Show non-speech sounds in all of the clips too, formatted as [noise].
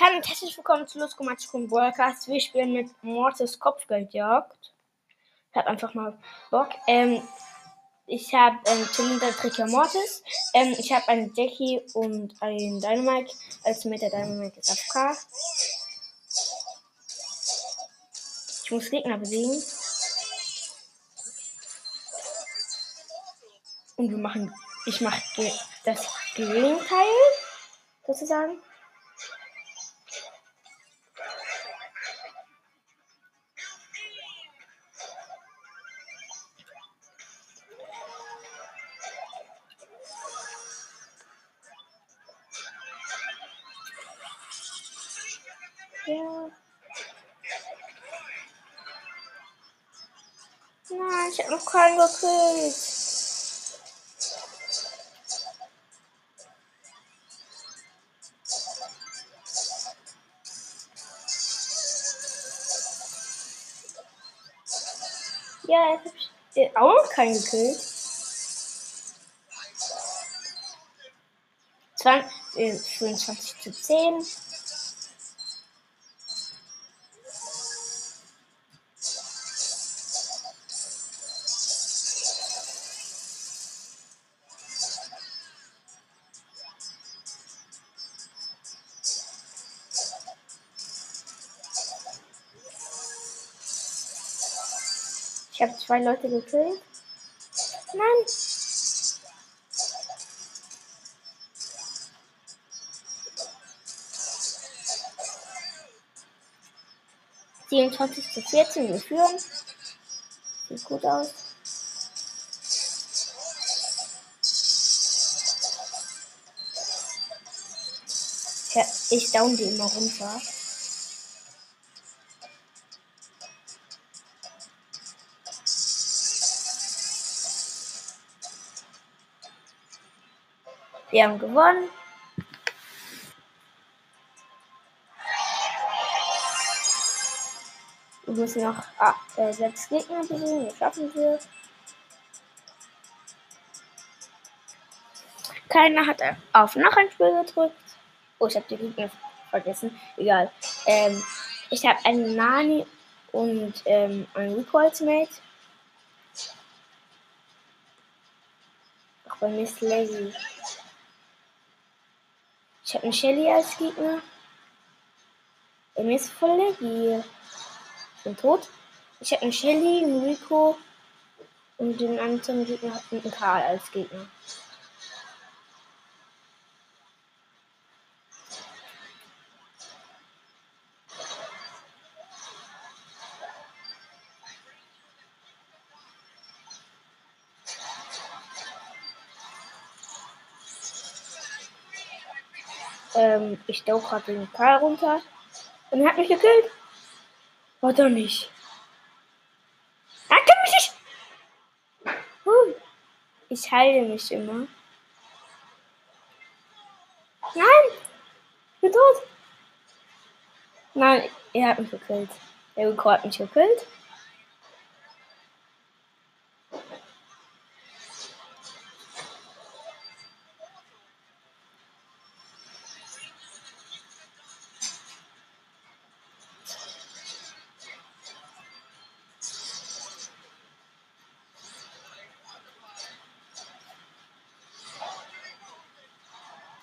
Hallo und herzlich willkommen zu Losco Matschkum Broadcast. Wir spielen mit Mortis Kopfgeldjagd. Ich hab einfach mal Bock. Ähm, ich habe ähm, Zylindertricker Mortis. Ähm, ich habe eine Jackie und einen Dynamite. Als mit der Dynamite ist AFK. Ich muss Gegner besiegen. Und wir machen, ich mache das Gegenteil, sozusagen. Ich habe noch keinen gekillt. Ja, jetzt hab ich auch noch keinen gekillt. 20, äh, 25 zu 10. zwei Leute gekillt. Nein. Siebenundzwanzig zu vierzehn, wir führen. Sieht gut aus. Ich down die immer runter. Wir haben gewonnen. Wir müssen noch ah, äh, sechs Gegner besiegen. Wir schaffen wir. Keiner hat auf noch ein Spiel gedrückt. Oh, ich habe die Gegner vergessen. Egal. Ähm, ich habe einen Nani und ähm, einen Rico als Mate. Ach, bei mir ist Lazy. Ich habe einen Shelly als Gegner. Er ist voll Leggy. Ich bin tot. Ich habe einen Shelly, einen Rico und den anderen Gegner hat einen Karl als Gegner. Ich dau gerade den Karl runter. Und er hat mich gekillt. War doch nicht. Er kann mich nicht. Ich heile mich immer. Nein! Ich bin tot. Nein, er hat mich gekillt. Der Rico hat mich gekillt.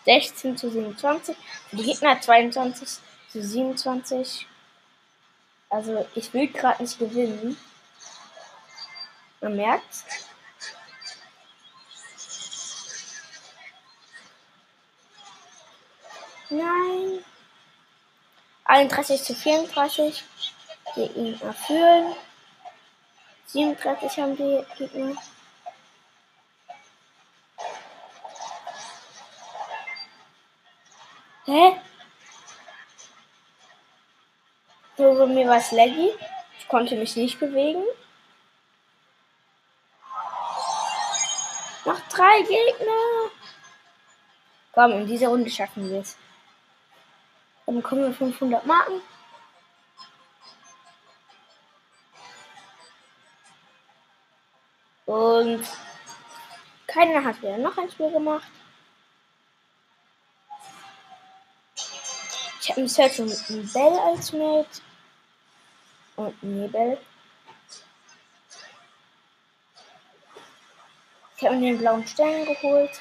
Sechzehn zu 27. Die Gegner 22 zu 27. Also ich will gerade nicht gewinnen. Man merkt. Nein. 31 zu 34. Die Gegner führen. 37 haben die Gegner. Hä? So, bei mir war es laggy. Ich konnte mich nicht bewegen. Noch drei Gegner. Komm, in dieser Runde schaffen wir es. Dann bekommen wir 500 Marken. Und keiner hat wieder noch ein Spiel gemacht. Ich habe einen Search und einen Bell als Mate. Und Nebel. Ich habe mir den blauen Stern geholt.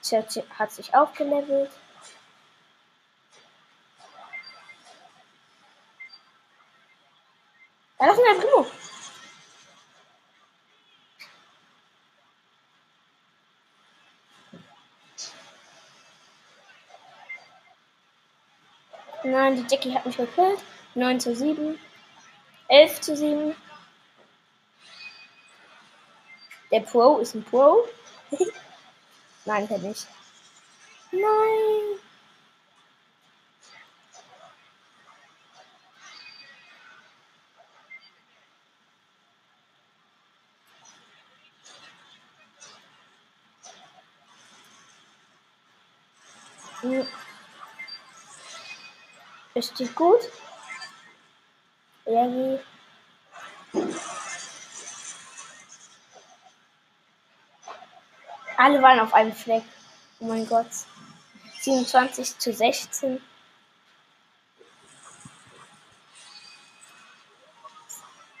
Search hat sich aufgelevelt. Da ist ein Primo. Nein, die Jackie hat mich gekillt. 9 zu 7. 11 zu 7. Der Pro ist ein Pro. [laughs] Nein, kann nicht. Nein. Hm. Die gut? Irgendwie. Alle waren auf einem Fleck. Oh mein Gott. 27 zu 16.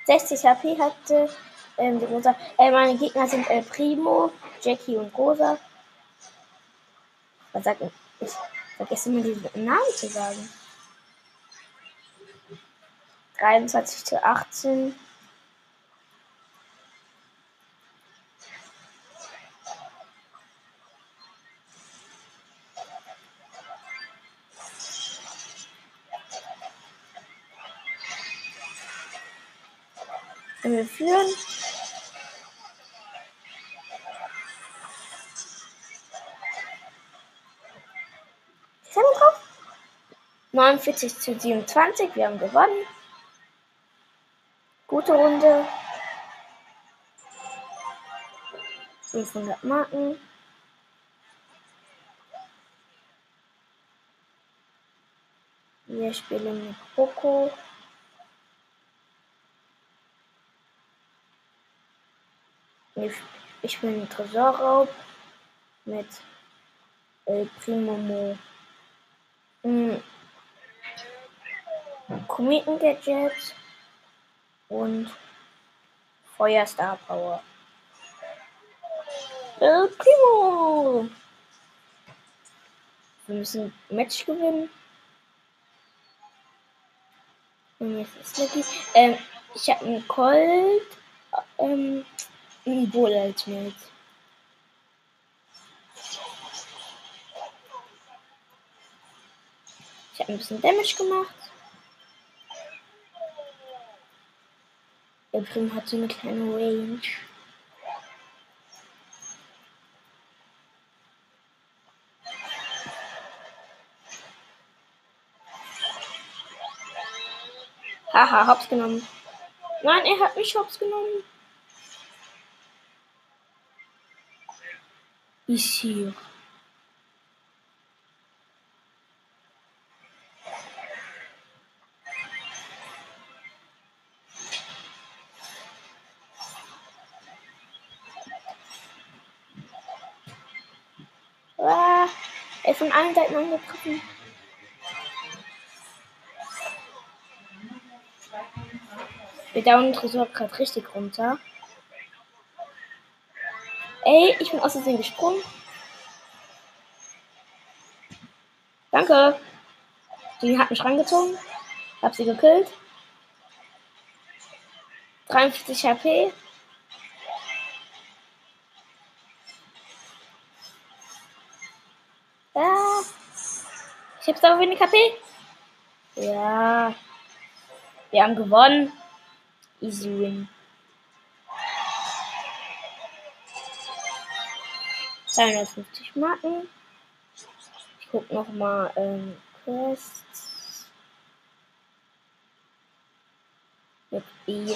Sechzig HP hatte ähm, die Rosa. Äh, meine Gegner sind El Primo, Jackie und Rosa. Was sagt ich? Vergesse immer die Namen zu sagen. 23 zu 18. Wir führen. Er? 49 zu 27, wir haben gewonnen. Gute Runde. 500 Marken. Wir spielen mit Poco. Ich, bin Tresorraub mit El Primo Mo. Hm. Kometen-Gadget und Feuerstar Power. El Primo! Wir müssen Match gewinnen. Ähm, ich habe einen Colt. Ähm, ein Bull als Mate. Ich habe ein bisschen Damage gemacht. Der Film hat so eine kleine Range. Haha, hops genommen. Nein, er hat mich hops genommen. Ich hier. Ah, er ist von allen Seiten angegriffen. Wir dauern Tresor gerade richtig runter. Ey, ich bin aus Versehen gesprungen. Danke. Die hat mich rangezogen. Hab sie gekillt. 43 HP. Ja. Ich hab so wenig HP. Ja. Wir haben gewonnen. Easy win. 250 Marken. Ich guck noch mal ähm, Quests. Mit B.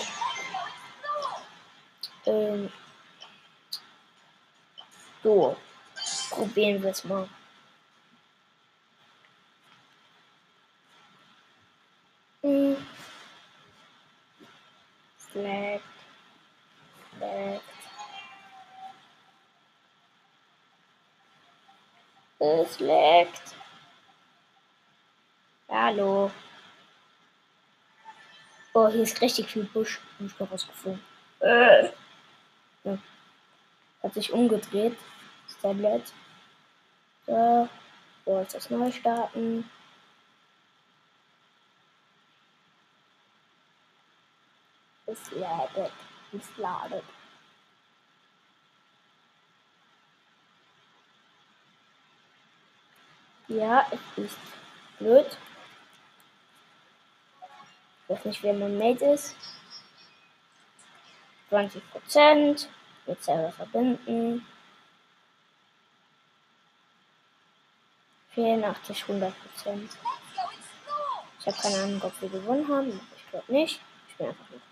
Ähm, so. Probieren wir es mal. Es leckt. Hallo. Oh, hier ist richtig viel Busch. Hab ich noch rausgefunden. Äh. Ja. Hat sich umgedreht. Das Tablet. So. So, jetzt das neu starten. Es ladet. Es ladet. Ja, es ist blöd. Ich weiß nicht, wer mein Mate ist. 20 Prozent. Mit Server verbinden. 84, 100 Prozent. Ich habe keine Ahnung, ob wir gewonnen haben. Ich glaube nicht. Ich bin einfach nicht.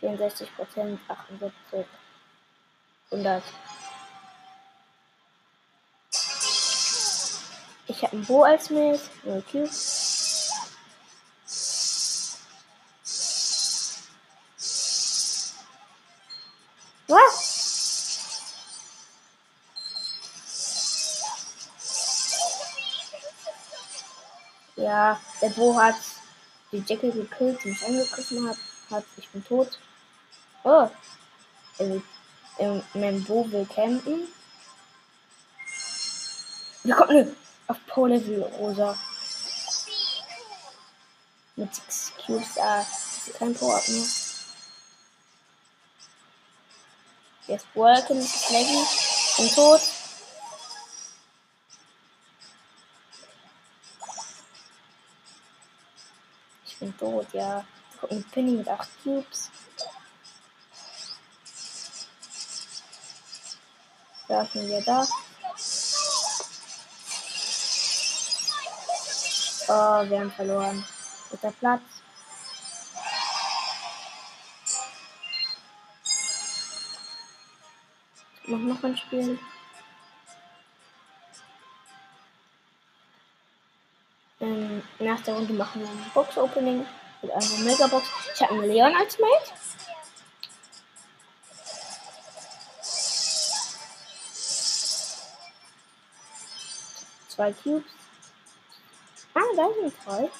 64 Prozent, 78, 100. Ich habe ein Bo als Mate, Cubes. Was? Ja, der Bo hat die Jackie gekillt, die mich angegriffen hat. hat. Ich bin tot. Oh. Will, ähm, mein Bo will campen. Da kommt eine auf Pro Level Rosa. Mit 6 Cubes, ah, kein mehr. Jetzt Welcome, das ist Level. Bin tot. Ich bin tot, ja. Kommt ein Penny mit 8 Cubes. Sind wir da. Oh, wir haben verloren. Dritter Platz. Mach noch ein Spiel. Ähm, nach der Runde machen wir ein Box-Opening mit einer Megabox. Ich habe einen Leon als Mate. Zwei Cubes. Ah, da sind drei.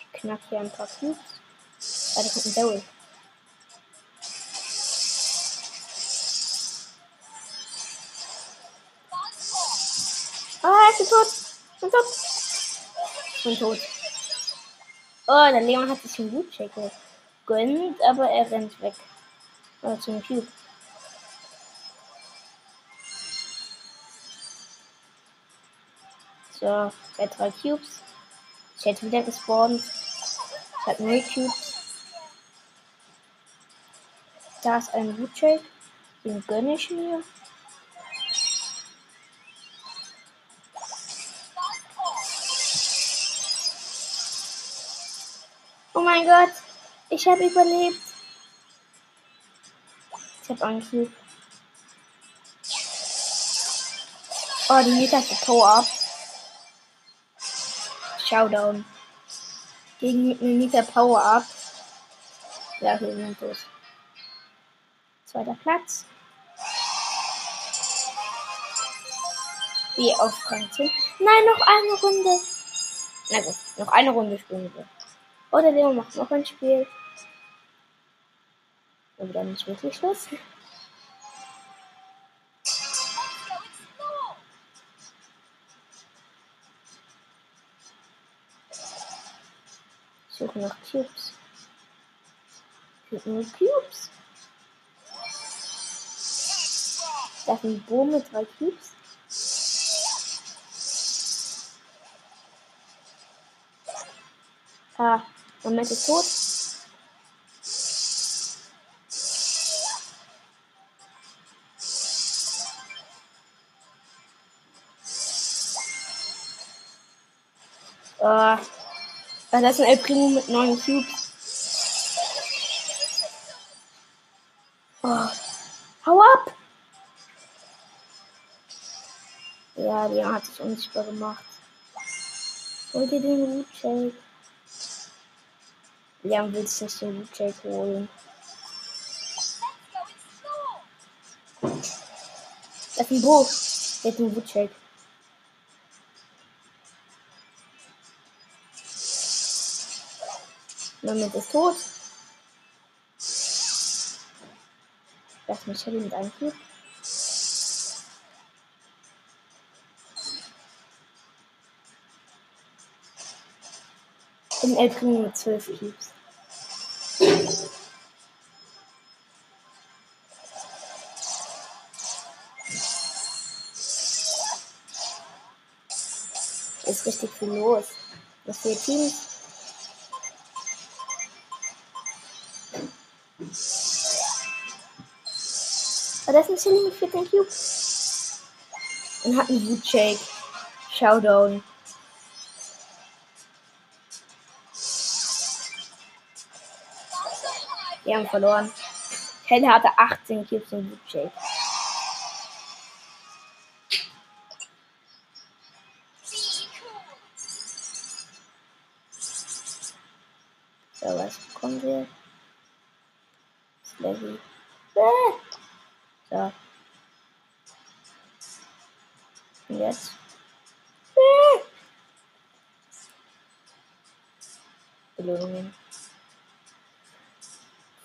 Ich knack hier ein paar Cubes. Ah, da kommt ein Daryl. Ah, ich bin tot. Ich bin tot. Ich bin tot. Oh, der Leon hat sich einen Loot-Check gegönnt, aber er rennt weg. Oh, zum Cube. So, er hat drei Cubes. Ich hätte wieder gespawnt. Ich habe null Cubes. Da ist ein Loot-Check. Den gönne ich mir. Oh mein Gott, ich habe überlebt. Ich habe einen Cube. Oh, die Mieter hat Power-Up. Showdown. Gegen Nita Power-Up. Ja, hier sind los. Zweiter Platz. Wie auf Rang 10. Nein, noch eine Runde. Na gut, noch eine Runde spielen wir. Oder Leon macht noch ein Spiel. Aber dann ist wirklich Schluss. Suche nach Cubes. Gibt nur Cubes. Da ist ein Boom mit drei Cubes. Ah, Moment ist tot. Ah, das ist ein El Primo mit neun Cubes. Oh. Hau ab! Ja, der hat sich unsichtbar gemacht. Holt ihr den Loot Shake? Liam will sich nicht den Shake holen. Das ist ein Bo. Jetzt ein Woodshake. Moment ist tot. Lass mich Shelly mit einem. In El Primo mit 12 Cubes. Ist richtig viel los. Das vier Teams. Das ein Chili mit 14 Cubes. Und hat einen Boot Shake. Showdown. Wir haben verloren. Kelly hatte 18 Cubes und Boot Shake. So, was bekommen wir? Slaggy. Äh. So. Und jetzt? Äh. Belohnungen.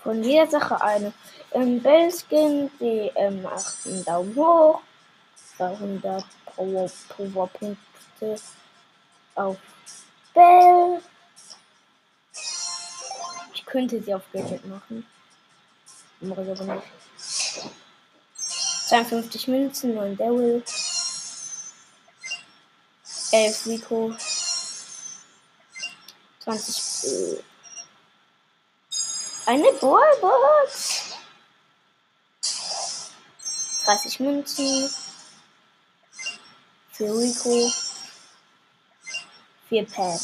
Von jeder Sache eine. Im Bellskin, die ähm, 8 Daumen hoch. 200 Power, Powerpunkte auf Bell. Ich könnte sie auf Gadget machen. Aber nicht. 52 Münzen, 9 Daryl. 11 Rico. 20. Äh, eine Ballbox. 30 Münzen. 4 Rico. 4 Pam.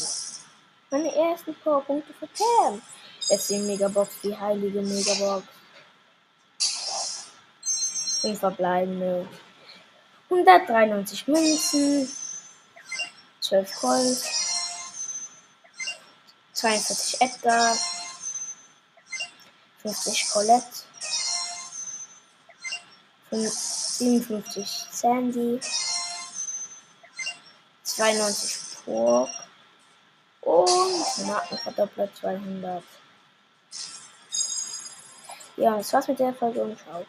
Meine ersten Powerpunkte für Pam. Jetzt die Megabox, die heilige Megabox. 5 verbleibende. 193 Münzen. 12 Gold. 42 Edgar. 50 Colette. 57 Sandy. 92 Pork. Und Markenverdoppler 200. Ja, das war's mit der Folge und ciao.